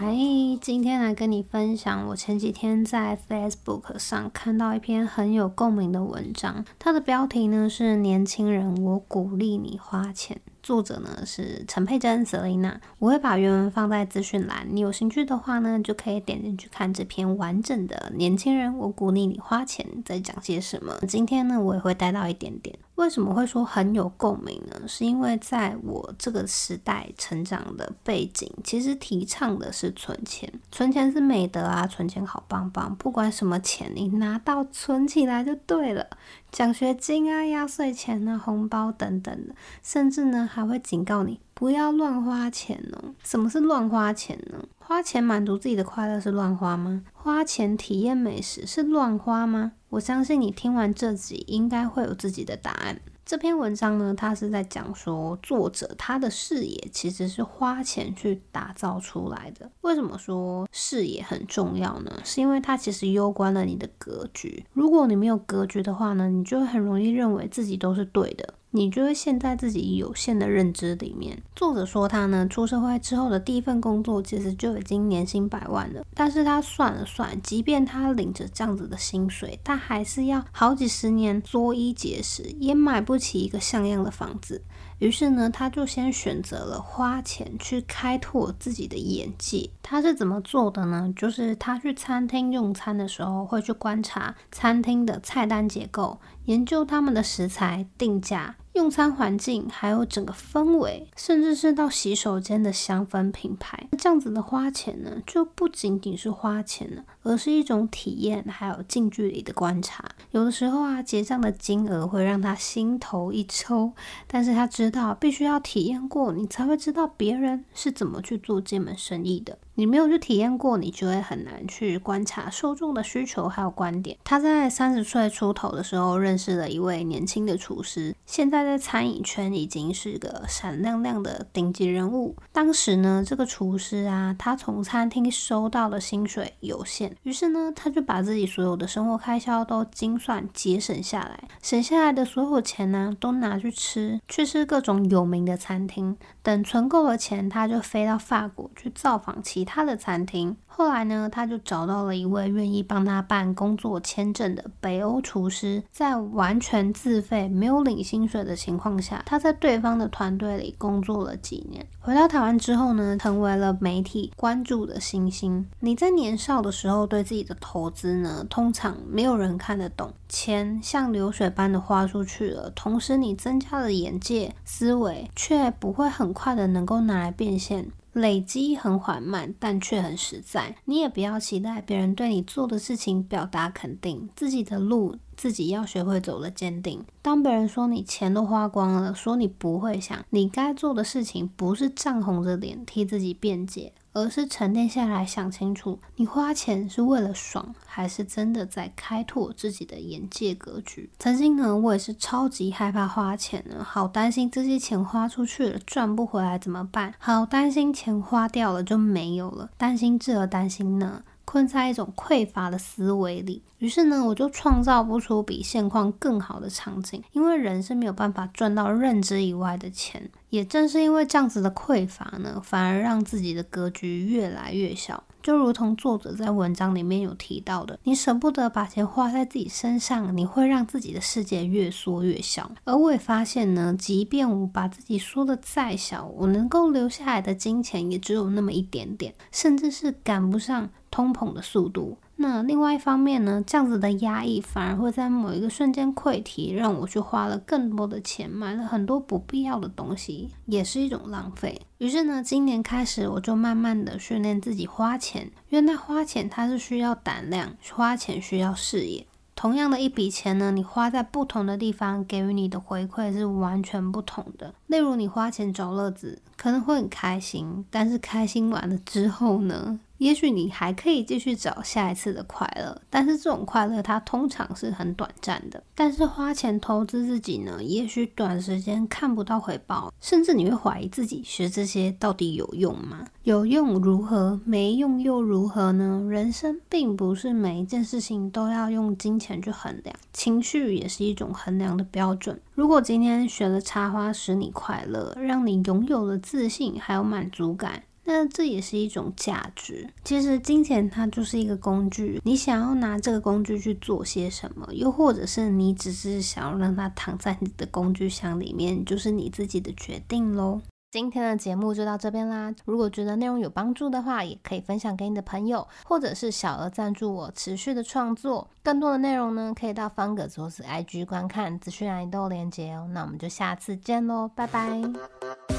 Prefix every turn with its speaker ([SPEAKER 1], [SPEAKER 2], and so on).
[SPEAKER 1] 嗨，今天来跟你分享，我前几天在 Facebook 上看到一篇很有共鸣的文章，它的标题呢是“年轻人，我鼓励你花钱”。作者呢是陈佩珍 Selina，我会把原文放在资讯栏，你有兴趣的话呢，就可以点进去看这篇完整的。年轻人，我鼓励你花钱，在讲些什么？今天呢，我也会带到一点点。为什么会说很有共鸣呢？是因为在我这个时代成长的背景，其实提倡的是存钱，存钱是美德啊，存钱好棒棒，不管什么钱，你拿到存起来就对了。奖学金啊、压岁钱啊、红包等等的，甚至呢还会警告你不要乱花钱哦。什么是乱花钱呢？花钱满足自己的快乐是乱花吗？花钱体验美食是乱花吗？我相信你听完这集应该会有自己的答案。这篇文章呢，它是在讲说，作者他的视野其实是花钱去打造出来的。为什么说视野很重要呢？是因为它其实攸关了你的格局。如果你没有格局的话呢，你就会很容易认为自己都是对的。你就会陷在自己有限的认知里面。作者说他呢，出社会之后的第一份工作其实就已经年薪百万了，但是他算了算，即便他领着这样子的薪水，他还是要好几十年捉衣节食，也买不起一个像样的房子。于是呢，他就先选择了花钱去开拓自己的眼界。他是怎么做的呢？就是他去餐厅用餐的时候，会去观察餐厅的菜单结构，研究他们的食材、定价。用餐环境，还有整个氛围，甚至是到洗手间的香氛品牌，这样子的花钱呢，就不仅仅是花钱了，而是一种体验，还有近距离的观察。有的时候啊，结账的金额会让他心头一抽，但是他知道必须要体验过，你才会知道别人是怎么去做这门生意的。你没有去体验过，你就会很难去观察受众的需求还有观点。他在三十岁出头的时候认识了一位年轻的厨师，现在在餐饮圈已经是个闪亮亮的顶级人物。当时呢，这个厨师啊，他从餐厅收到的薪水有限，于是呢，他就把自己所有的生活开销都精算节省下来，省下来的所有钱呢，都拿去吃，去吃各种有名的餐厅。等存够了钱，他就飞到法国去造访其他的餐厅。后来呢，他就找到了一位愿意帮他办工作签证的北欧厨师，在完全自费、没有领薪水的情况下，他在对方的团队里工作了几年。回到台湾之后呢，成为了媒体关注的新星。你在年少的时候对自己的投资呢，通常没有人看得懂，钱像流水般的花出去了，同时你增加了眼界、思维，却不会很快的能够拿来变现。累积很缓慢，但却很实在。你也不要期待别人对你做的事情表达肯定，自己的路自己要学会走的坚定。当别人说你钱都花光了，说你不会想，你该做的事情不是涨红着脸替自己辩解。而是沉淀下来，想清楚，你花钱是为了爽，还是真的在开拓自己的眼界格局？曾经呢，我也是超级害怕花钱呢，好担心这些钱花出去了赚不回来怎么办？好担心钱花掉了就没有了，担心这担心那。困在一种匮乏的思维里，于是呢，我就创造不出比现况更好的场景，因为人是没有办法赚到认知以外的钱。也正是因为这样子的匮乏呢，反而让自己的格局越来越小。就如同作者在文章里面有提到的，你舍不得把钱花在自己身上，你会让自己的世界越缩越小。而我也发现呢，即便我把自己缩的再小，我能够留下来的金钱也只有那么一点点，甚至是赶不上通膨的速度。那另外一方面呢，这样子的压抑反而会在某一个瞬间溃堤，让我去花了更多的钱，买了很多不必要的东西，也是一种浪费。于是呢，今年开始我就慢慢的训练自己花钱，原来花钱它是需要胆量，花钱需要视野。同样的一笔钱呢，你花在不同的地方，给予你的回馈是完全不同的。例如，你花钱找乐子，可能会很开心，但是开心完了之后呢？也许你还可以继续找下一次的快乐，但是这种快乐它通常是很短暂的。但是花钱投资自己呢，也许短时间看不到回报，甚至你会怀疑自己学这些到底有用吗？有用如何？没用又如何呢？人生并不是每一件事情都要用金钱去衡量，情绪也是一种衡量的标准。如果今天学了插花使你快乐，让你拥有了自信还有满足感。那这也是一种价值。其实金钱它就是一个工具，你想要拿这个工具去做些什么，又或者是你只是想要让它躺在你的工具箱里面，就是你自己的决定喽。今天的节目就到这边啦。如果觉得内容有帮助的话，也可以分享给你的朋友，或者是小额赞助我持续的创作。更多的内容呢，可以到方格子 IG 观看，资讯栏都有连接哦。那我们就下次见喽，拜拜。